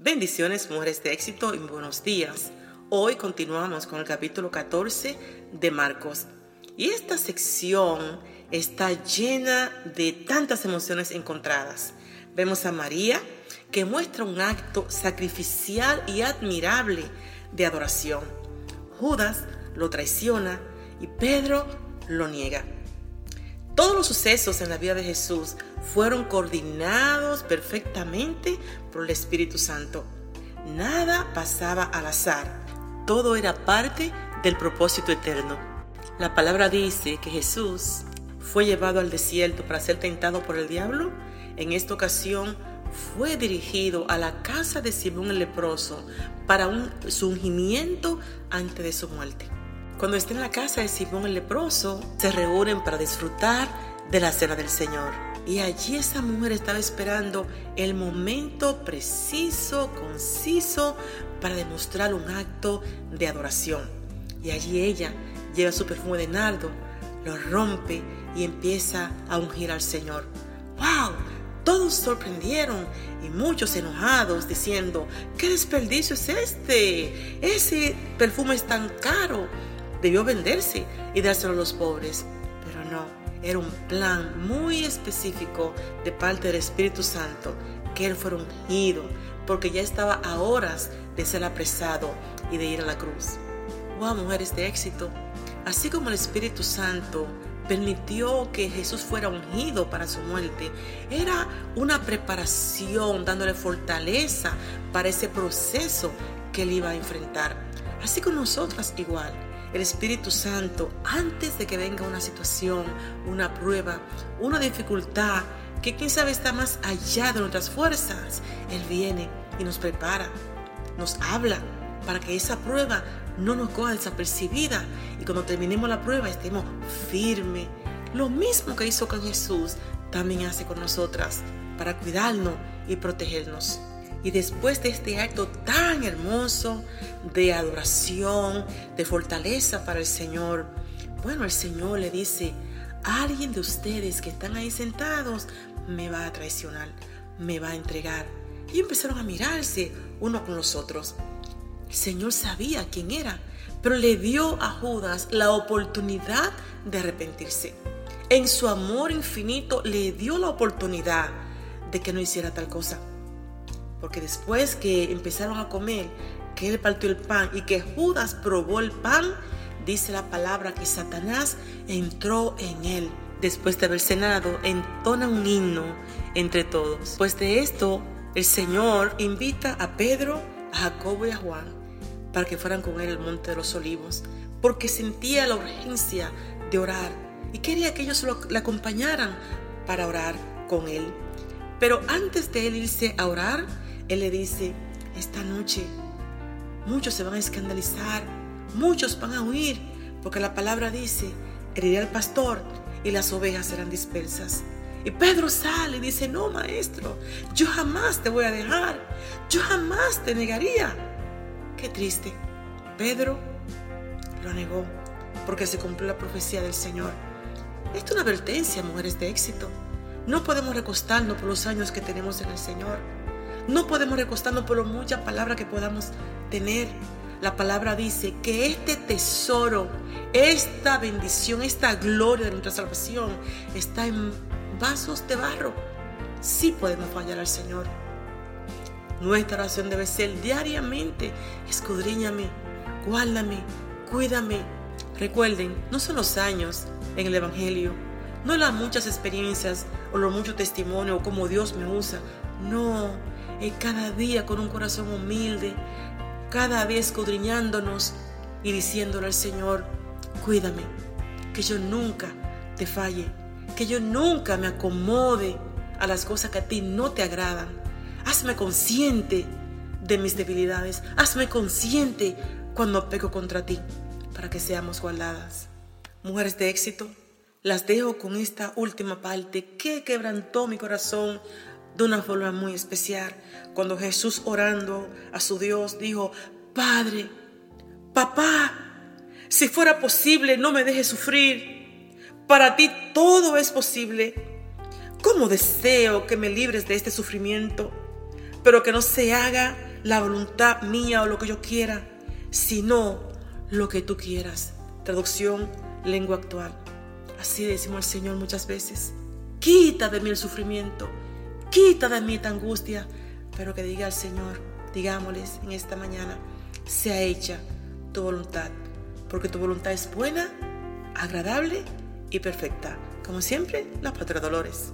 Bendiciones, mujeres de éxito y buenos días. Hoy continuamos con el capítulo 14 de Marcos. Y esta sección está llena de tantas emociones encontradas. Vemos a María que muestra un acto sacrificial y admirable de adoración. Judas lo traiciona y Pedro lo niega. Todos los sucesos en la vida de Jesús fueron coordinados perfectamente por el Espíritu Santo. Nada pasaba al azar. Todo era parte del propósito eterno. La palabra dice que Jesús fue llevado al desierto para ser tentado por el diablo. En esta ocasión fue dirigido a la casa de Simón el leproso para un ungimiento antes de su muerte. Cuando está en la casa de Simón el leproso, se reúnen para disfrutar de la cena del Señor. Y allí esa mujer estaba esperando el momento preciso, conciso, para demostrar un acto de adoración. Y allí ella lleva su perfume de nardo, lo rompe y empieza a ungir al Señor. ¡Wow! Todos sorprendieron y muchos enojados diciendo, ¿qué desperdicio es este? Ese perfume es tan caro debió venderse y dárselo a los pobres. Pero no, era un plan muy específico de parte del Espíritu Santo que él fuera ungido, porque ya estaba a horas de ser apresado y de ir a la cruz. Wow, mujeres de éxito. Así como el Espíritu Santo permitió que Jesús fuera ungido para su muerte, era una preparación dándole fortaleza para ese proceso que él iba a enfrentar. Así con nosotras igual el Espíritu Santo antes de que venga una situación, una prueba, una dificultad que quién sabe está más allá de nuestras fuerzas. Él viene y nos prepara, nos habla para que esa prueba no nos coja desapercibida y cuando terminemos la prueba estemos firmes. Lo mismo que hizo con Jesús, también hace con nosotras para cuidarnos y protegernos. Y después de este acto tan hermoso de adoración, de fortaleza para el Señor, bueno, el Señor le dice, alguien de ustedes que están ahí sentados me va a traicionar, me va a entregar. Y empezaron a mirarse uno con los otros. El Señor sabía quién era, pero le dio a Judas la oportunidad de arrepentirse. En su amor infinito le dio la oportunidad de que no hiciera tal cosa. Porque después que empezaron a comer, que él partió el pan y que Judas probó el pan, dice la palabra que Satanás entró en él. Después de haber cenado, entona un himno entre todos. Después de esto, el Señor invita a Pedro, a Jacobo y a Juan para que fueran con él al monte de los olivos, porque sentía la urgencia de orar y quería que ellos le acompañaran para orar con él. Pero antes de él irse a orar, él le dice, esta noche muchos se van a escandalizar, muchos van a huir, porque la palabra dice, heriré al pastor y las ovejas serán dispersas. Y Pedro sale y dice, no, maestro, yo jamás te voy a dejar, yo jamás te negaría. Qué triste. Pedro lo negó porque se cumplió la profecía del Señor. Esto es una advertencia, mujeres de éxito. No podemos recostarnos por los años que tenemos en el Señor. No podemos recostarnos por muchas palabras que podamos tener. La palabra dice que este tesoro, esta bendición, esta gloria de nuestra salvación está en vasos de barro. Sí podemos fallar al Señor. Nuestra oración debe ser diariamente, escudriñame, guárdame, cuídame. Recuerden, no son los años en el Evangelio, no las muchas experiencias o los muchos testimonios o cómo Dios me usa. No, cada día con un corazón humilde, cada vez escudriñándonos y diciéndole al Señor, cuídame, que yo nunca te falle, que yo nunca me acomode a las cosas que a ti no te agradan. Hazme consciente de mis debilidades, hazme consciente cuando pego contra ti, para que seamos guardadas. Mujeres de éxito, las dejo con esta última parte que quebrantó mi corazón de una forma muy especial. Cuando Jesús orando a su Dios dijo, Padre, papá, si fuera posible, no me dejes sufrir. Para ti todo es posible. ¿Cómo deseo que me libres de este sufrimiento? Pero que no se haga la voluntad mía o lo que yo quiera, sino lo que tú quieras. Traducción, lengua actual. Así decimos al Señor muchas veces. Quita de mí el sufrimiento, quita de mí esta angustia, pero que diga al Señor, digámosles en esta mañana, sea hecha tu voluntad, porque tu voluntad es buena, agradable y perfecta. Como siempre, la Patria Dolores.